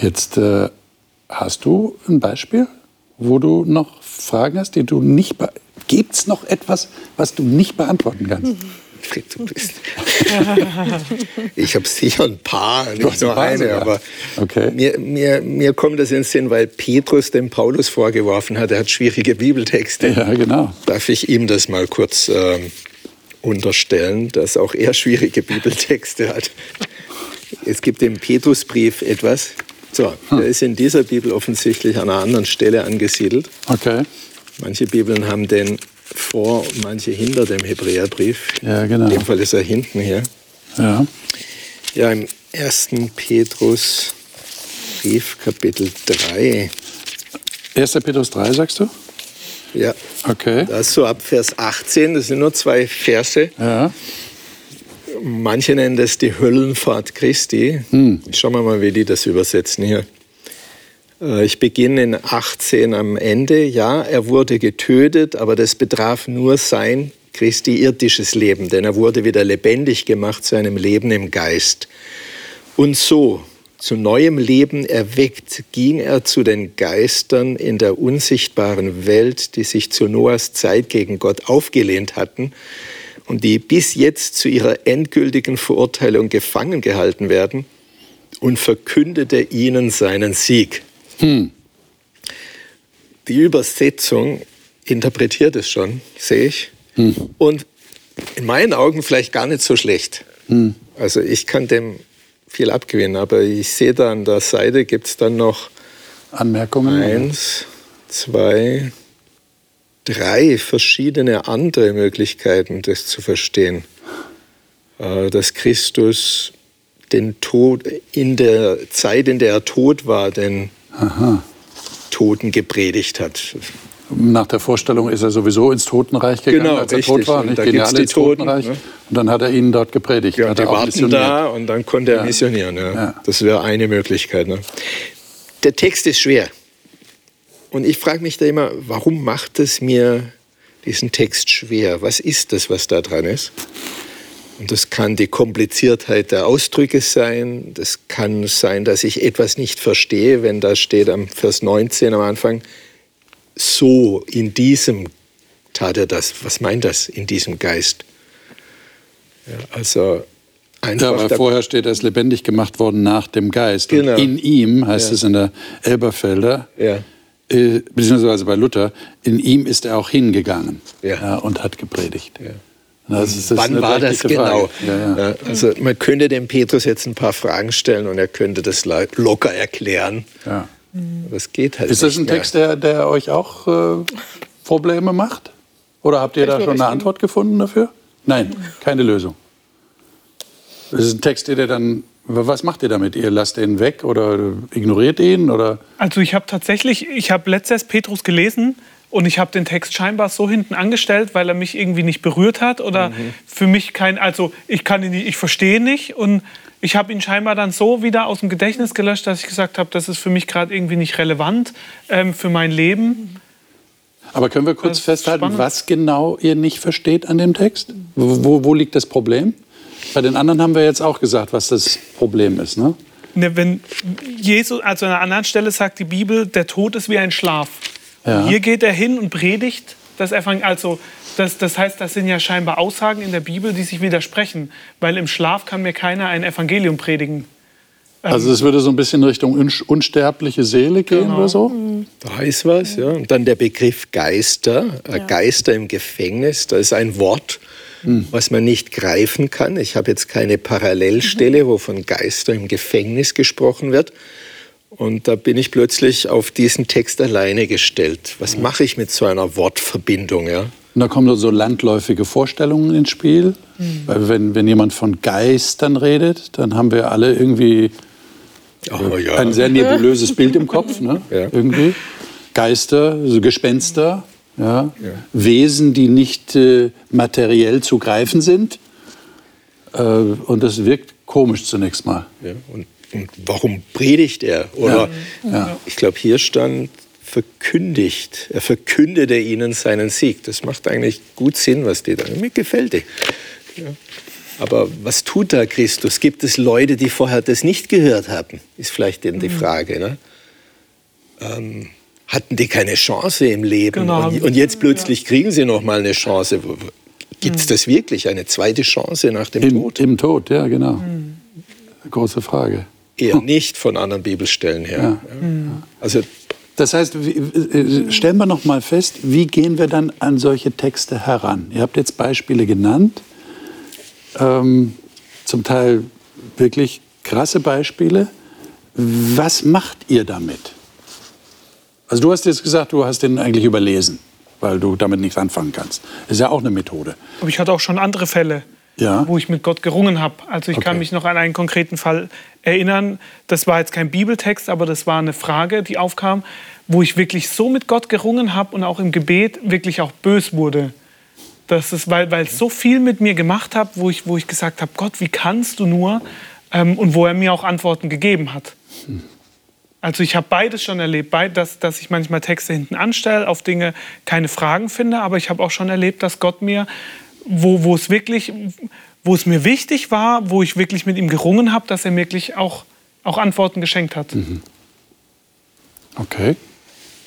Jetzt äh, hast du ein Beispiel, wo du noch Fragen hast, die du nicht be Gibt es noch etwas, was du nicht beantworten kannst? *laughs* Frick, du bist. Ich habe sicher ein paar, nicht nur eine, sogar. aber Okay. mir, mir, mir kommt das in den Sinn, weil Petrus dem Paulus vorgeworfen hat, er hat schwierige Bibeltexte. Ja, genau. Darf ich ihm das mal kurz ähm, unterstellen, dass auch er schwierige Bibeltexte hat? Es gibt im Petrusbrief etwas. So, Hm. der ist in dieser Bibel offensichtlich an einer anderen Stelle angesiedelt. Okay. Manche Bibeln haben den vor, manche hinter dem Hebräerbrief. Ja, genau. In dem Fall ist er hinten hier. Ja. Ja, im 1. Petrus Brief, Kapitel 3. 1. Petrus 3, sagst du? Ja, Okay. da ist so ab Vers 18, das sind nur zwei Verse. Ja. Manche nennen das die Höllenfahrt Christi. Schauen wir mal, wie die das übersetzen hier. Äh, Ich beginne in 18 am Ende. Ja, er wurde getötet, aber das betraf nur sein Christi irdisches Leben, denn er wurde wieder lebendig gemacht zu einem Leben im Geist. Und so, zu neuem Leben erweckt, ging er zu den Geistern in der unsichtbaren Welt, die sich zu Noahs Zeit gegen Gott aufgelehnt hatten und die bis jetzt zu ihrer endgültigen Verurteilung gefangen gehalten werden und verkündete ihnen seinen Sieg. Die Übersetzung interpretiert es schon, sehe ich. Und in meinen Augen vielleicht gar nicht so schlecht. Also ich kann dem viel abgewinnen, aber ich sehe da an der Seite gibt es dann noch Anmerkungen? eins, zwei, drei verschiedene andere Möglichkeiten, das zu verstehen. Äh, Dass Christus den Tod in der Zeit, in der er tot war, den Aha. Toten gepredigt hat. Nach der Vorstellung ist er sowieso ins Totenreich gegangen, Genau, als er richtig. tot war. Nicht? da Gehen alle die ins Toten, Totenreich. ne? Und dann hat er ihnen dort gepredigt. Ja, die er warten da und dann konnte er Ja. missionieren. Ja. Ja. Das wäre eine Möglichkeit. Ne? Der Text ist schwer. Und ich frage mich da immer, warum macht es mir diesen Text schwer? Was ist das, was da dran ist? Und das kann die Kompliziertheit der Ausdrücke sein. Das kann sein, dass ich etwas nicht verstehe, wenn da steht am Vers 19 am Anfang, so in diesem tat er das. Was meint das in diesem Geist? Ja, also einfach Ja, da- vorher steht, er ist lebendig gemacht worden nach dem Geist. Genau. Und in ihm, heißt Ja. es in der Elberfelder, Ja. äh, beziehungsweise bei Luther, in ihm ist er auch hingegangen Ja. und hat gepredigt. Ja. Das ist, das ist Wann war das genau? Ja, ja. Ja, also man könnte dem Petrus jetzt ein paar Fragen stellen und er könnte das locker erklären. Ja. Aber es geht halt Ist das ein mehr. Text, der, der euch auch äh, Probleme macht? Oder habt ihr da schon eine Antwort gefunden dafür? Nein, keine Lösung. Das ist ein Text, der dann. Was macht ihr damit? Ihr lasst ihn weg oder ignoriert ihn? Oder? Also ich habe tatsächlich, ich habe letztes Petrus gelesen und ich habe den Text scheinbar so hinten angestellt, weil er mich irgendwie nicht berührt hat oder für mich kein, also ich kann ihn nicht, ich verstehe nicht und ich habe ihn scheinbar dann so wieder aus dem Gedächtnis gelöscht, dass ich gesagt habe, das ist für mich gerade irgendwie nicht relevant ähm, für mein Leben. Aber können wir kurz festhalten, spannend. was genau ihr nicht versteht an dem Text? Wo, wo, wo liegt das Problem? Bei den anderen haben wir jetzt auch gesagt, was das Problem ist. Ne? Ne, wenn Jesus, also an einer anderen Stelle sagt die Bibel, der Tod ist wie ein Schlaf. Ja. Hier geht er hin und predigt das Evangelium. Also das, das heißt, das sind ja scheinbar Aussagen in der Bibel, die sich widersprechen. Weil im Schlaf kann mir keiner ein Evangelium predigen. Also es würde so ein bisschen Richtung unsterbliche Seele gehen Genau. oder so? Da ist was, ja. Und dann der Begriff Geister, äh, Geister im Gefängnis, da ist ein Wort, was man nicht greifen kann. Ich habe jetzt keine Parallelstelle, wo von Geister im Gefängnis gesprochen wird. Und da bin ich plötzlich auf diesen Text alleine gestellt. Was mache ich mit so einer Wortverbindung, ja? Und da kommen so landläufige Vorstellungen ins Spiel. Weil wenn, wenn jemand von Geistern redet, dann haben wir alle irgendwie Oh, ja. Ein sehr nebulöses Bild im Kopf, ne? Ja. irgendwie. Geister, so Gespenster, ja? Wesen, die nicht äh, materiell zu greifen sind. Äh, und das wirkt komisch zunächst mal. Und, und warum predigt er? Oder Ja. ich glaube, hier stand verkündigt. Er verkündete ihnen seinen Sieg. Das macht eigentlich gut Sinn, was die da. Mir gefällt die. Ja. Aber was tut da Christus? Gibt es Leute, die vorher das nicht gehört haben? Ist vielleicht eben die Frage. Ne? Ähm, hatten die keine Chance im Leben? Genau. Und, und jetzt plötzlich kriegen sie noch mal eine Chance. Gibt Mhm. es das wirklich, eine zweite Chance nach dem Im, Tod? Im Tod, ja, genau. Große Frage. Eher nicht von anderen Bibelstellen her. Ja. Also Das heißt, wie- äh, stellen wir noch mal fest, wie gehen wir dann an solche Texte heran? Ihr habt jetzt Beispiele genannt, ähm, zum Teil wirklich krasse Beispiele. Was macht ihr damit? Also du hast jetzt gesagt, du hast den eigentlich überlesen, weil du damit nichts anfangen kannst. Das ist ja auch eine Methode. Aber ich hatte auch schon andere Fälle, Ja. wo ich mit Gott gerungen habe. Also ich kann Okay. mich noch an einen konkreten Fall erinnern. Das war jetzt kein Bibeltext, aber das war eine Frage, die aufkam, wo ich wirklich so mit Gott gerungen habe und auch im Gebet wirklich auch bös wurde. Das ist, weil, weil so viel mit mir gemacht hat, wo ich, wo ich gesagt habe, Gott, wie kannst du nur? Ähm, und wo er mir auch Antworten gegeben hat. Also ich habe beides schon erlebt, beid, dass, dass ich manchmal Texte hinten anstelle, auf Dinge keine Fragen finde, aber ich habe auch schon erlebt, dass Gott mir, wo, wo es wirklich, wo es mir wichtig war, wo ich wirklich mit ihm gerungen habe, dass er mir wirklich auch, auch Antworten geschenkt hat. Okay.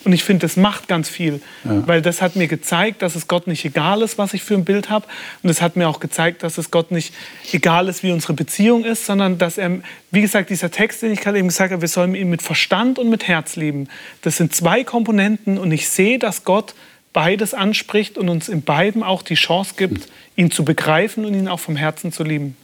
Und ich finde, das macht ganz viel, weil das hat mir gezeigt, dass es Gott nicht egal ist, was ich für ein Bild habe. Und es hat mir auch gezeigt, dass es Gott nicht egal ist, wie unsere Beziehung ist, sondern dass er, wie gesagt, dieser Text, den ich gerade eben gesagt habe, wir sollen ihn mit Verstand und mit Herz lieben. Das sind zwei Komponenten und ich sehe, dass Gott beides anspricht und uns in beiden auch die Chance gibt, ihn zu begreifen und ihn auch vom Herzen zu lieben.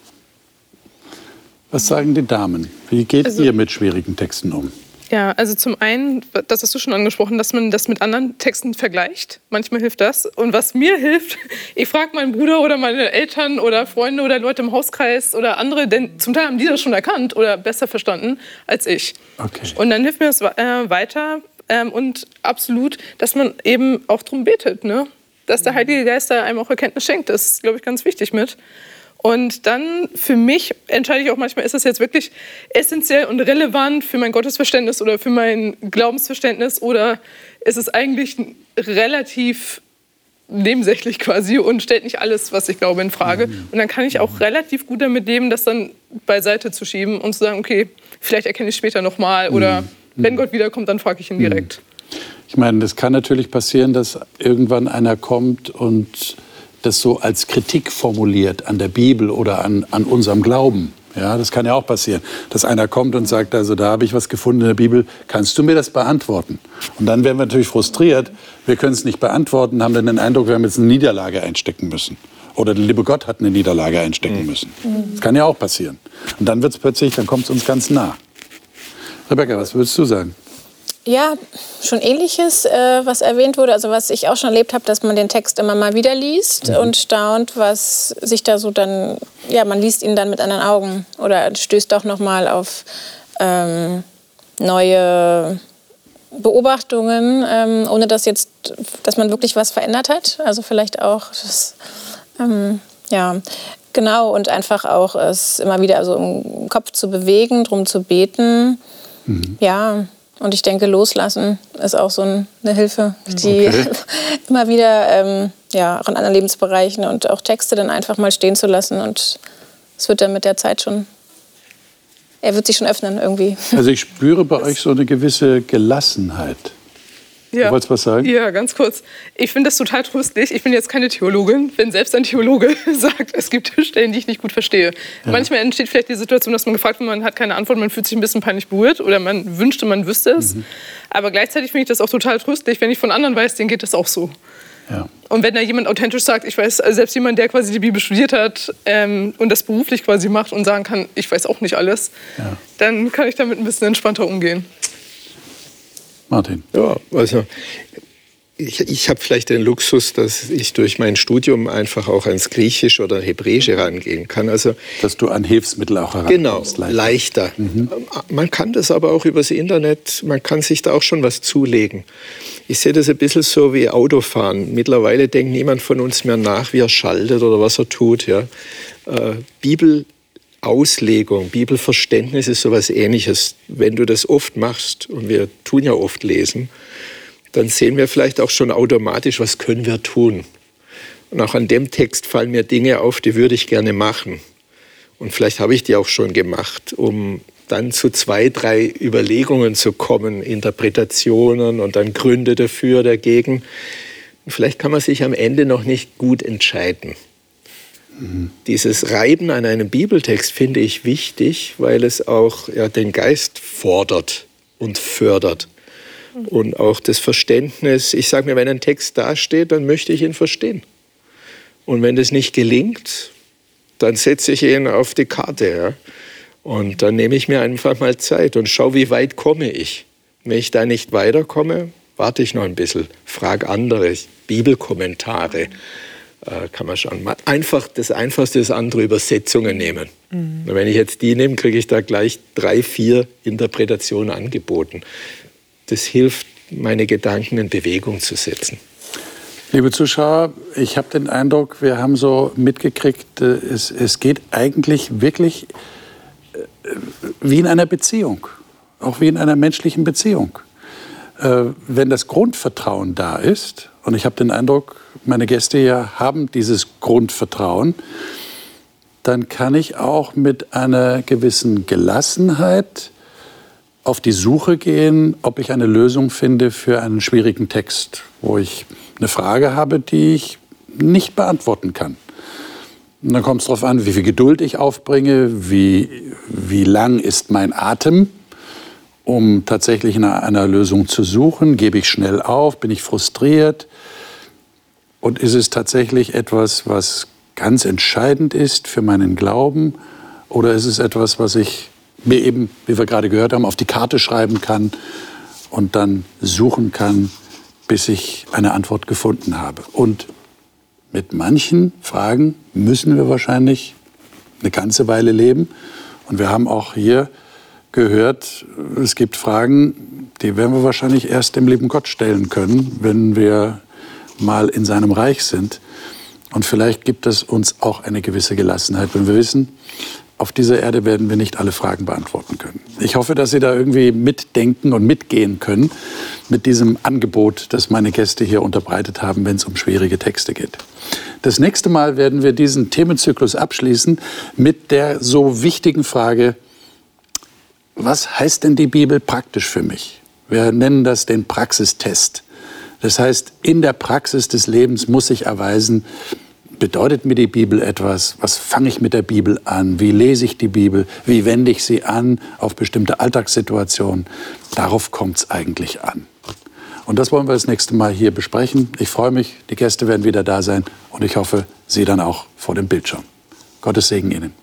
Was sagen die Damen? Wie geht Also- ihr mit schwierigen Texten um? Ja, also zum einen, das hast du schon angesprochen, dass man das mit anderen Texten vergleicht. Manchmal hilft das. Und was mir hilft, *laughs* ich frage meinen Bruder oder meine Eltern oder Freunde oder Leute im Hauskreis oder andere, denn zum Teil haben die das schon erkannt oder besser verstanden als ich. Okay. Und dann hilft mir das äh, weiter ähm, und absolut, dass man eben auch darum betet, ne? dass der Heilige Geist da einem auch Erkenntnis schenkt. Das ist, glaube ich, ganz wichtig mit. Und dann für mich entscheide ich auch manchmal, ist das jetzt wirklich essentiell und relevant für mein Gottesverständnis oder für mein Glaubensverständnis oder ist es eigentlich relativ nebensächlich quasi und stellt nicht alles, was ich glaube, in Frage. Und dann kann ich auch relativ gut damit leben, das dann beiseite zu schieben und zu sagen, okay, vielleicht erkenne ich später nochmal oder wenn Gott wiederkommt, dann frage ich ihn direkt. Ich meine, das kann natürlich passieren, dass irgendwann einer kommt und das so als Kritik formuliert an der Bibel oder an, an unserem Glauben. Ja, das kann ja auch passieren, dass einer kommt und sagt, also da habe ich was gefunden in der Bibel, kannst du mir das beantworten? Und dann werden wir natürlich frustriert, wir können es nicht beantworten, haben dann den Eindruck, wir haben jetzt eine Niederlage einstecken müssen. Oder der liebe Gott hat eine Niederlage einstecken müssen. Das kann ja auch passieren. Und dann wird es plötzlich, dann kommt es uns ganz nah. Rebecca, was würdest du sagen? Ja, schon ähnliches, äh, was erwähnt wurde. Also was ich auch schon erlebt habe, dass man den Text immer mal wieder liest und staunt, was sich da so dann, ja, man liest ihn dann mit anderen Augen oder stößt doch noch mal auf ähm, neue Beobachtungen, ähm, ohne dass jetzt, dass man wirklich was verändert hat. Also vielleicht auch, das, ähm, ja, genau und einfach auch es immer wieder also im Kopf zu bewegen, drum zu beten. Ja, und ich denke, loslassen ist auch so ein- eine Hilfe, die Okay. *laughs* immer wieder, ähm, ja, auch in anderen Lebensbereichen und auch Texte dann einfach mal stehen zu lassen. Und es wird dann mit der Zeit schon, er wird sich schon öffnen irgendwie. Also ich spüre bei *laughs* euch so eine gewisse Gelassenheit. Ja. Du wolltest was sagen? Ja, ganz kurz. Ich finde das total tröstlich. Ich bin jetzt keine Theologin, wenn selbst ein Theologe *laughs* sagt, es gibt Stellen, die ich nicht gut verstehe. Manchmal entsteht vielleicht die Situation, dass man gefragt wird, man hat keine Antwort, man fühlt sich ein bisschen peinlich berührt oder man wünschte, man wüsste es. Aber gleichzeitig finde ich das auch total tröstlich, wenn ich von anderen weiß, denen geht das auch so. Ja. Und wenn da jemand authentisch sagt, ich weiß, also selbst jemand, der quasi die Bibel studiert hat ähm, und das beruflich quasi macht und sagen kann, ich weiß auch nicht alles, Ja. dann kann ich damit ein bisschen entspannter umgehen. Martin. Ja, also ich, ich habe vielleicht den Luxus, dass ich durch mein Studium einfach auch ans Griechisch oder Hebräische rangehen kann. Also, dass du an Hilfsmittel auch herankommst. Genau, leichter. leichter. Mhm. Man kann das aber auch übers Internet, man kann sich da auch schon was zulegen. Ich sehe das ein bisschen so wie Autofahren. Mittlerweile denkt niemand von uns mehr nach, wie er schaltet oder was er tut. Ja. Äh, Bibel Auslegung, Bibelverständnis ist sowas ähnliches. Wenn du das oft machst, und wir tun ja oft lesen, dann sehen wir vielleicht auch schon automatisch, was können wir tun. Und auch an dem Text fallen mir Dinge auf, die würde ich gerne machen. Und vielleicht habe ich die auch schon gemacht, um dann zu zwei, drei Überlegungen zu kommen, Interpretationen und dann Gründe dafür, dagegen. Und vielleicht kann man sich am Ende noch nicht gut entscheiden. Dieses Reiben an einem Bibeltext finde ich wichtig, weil es auch ja, den Geist fordert und fördert. Und auch das Verständnis, ich sage mir, wenn ein Text dasteht, dann möchte ich ihn verstehen. Und wenn das nicht gelingt, dann setze ich ihn auf die Karte. Ja? Und dann nehme ich mir einfach mal Zeit und schaue, wie weit komme ich. Wenn ich da nicht weiterkomme, warte ich noch ein bisschen, frage andere, Bibelkommentare. Äh, kann man schon einfach das Einfachste ist andere Übersetzungen nehmen. Mhm. Wenn ich jetzt die nehme, kriege ich da gleich drei, vier Interpretationen angeboten. Das hilft, meine Gedanken in Bewegung zu setzen. Liebe Zuschauer, ich habe den Eindruck, wir haben so mitgekriegt, äh, es, es geht eigentlich wirklich äh, wie in einer Beziehung, auch wie in einer menschlichen Beziehung. Wenn das Grundvertrauen da ist, und ich habe den Eindruck, meine Gäste hier haben dieses Grundvertrauen, dann kann ich auch mit einer gewissen Gelassenheit auf die Suche gehen, ob ich eine Lösung finde für einen schwierigen Text, wo ich eine Frage habe, die ich nicht beantworten kann. Und dann kommt es darauf an, wie viel Geduld ich aufbringe, wie, wie lang ist mein Atem, um tatsächlich nach einer Lösung zu suchen. Gebe ich schnell auf, bin ich frustriert, und ist es tatsächlich etwas, was ganz entscheidend ist für meinen Glauben? Oder ist es etwas, was ich mir eben, wie wir gerade gehört haben, auf die Karte schreiben kann und dann suchen kann, bis ich eine Antwort gefunden habe? Und mit manchen Fragen müssen wir wahrscheinlich eine ganze Weile leben. Und wir haben auch hier gehört, es gibt Fragen, die werden wir wahrscheinlich erst dem lieben Gott stellen können, wenn wir mal in seinem Reich sind. Und vielleicht gibt es uns auch eine gewisse Gelassenheit, wenn wir wissen, auf dieser Erde werden wir nicht alle Fragen beantworten können. Ich hoffe, dass Sie da irgendwie mitdenken und mitgehen können mit diesem Angebot, das meine Gäste hier unterbreitet haben, wenn es um schwierige Texte geht. Das nächste Mal werden wir diesen Themenzyklus abschließen mit der so wichtigen Frage, was heißt denn die Bibel praktisch für mich? Wir nennen das den Praxistest. Das heißt, in der Praxis des Lebens muss sich erweisen, bedeutet mir die Bibel etwas? Was fange ich mit der Bibel an? Wie lese ich die Bibel? Wie wende ich sie an auf bestimmte Alltagssituationen? Darauf kommt es eigentlich an. Und das wollen wir das nächste Mal hier besprechen. Ich freue mich, die Gäste werden wieder da sein und ich hoffe, Sie dann auch vor dem Bildschirm. Gottes Segen Ihnen.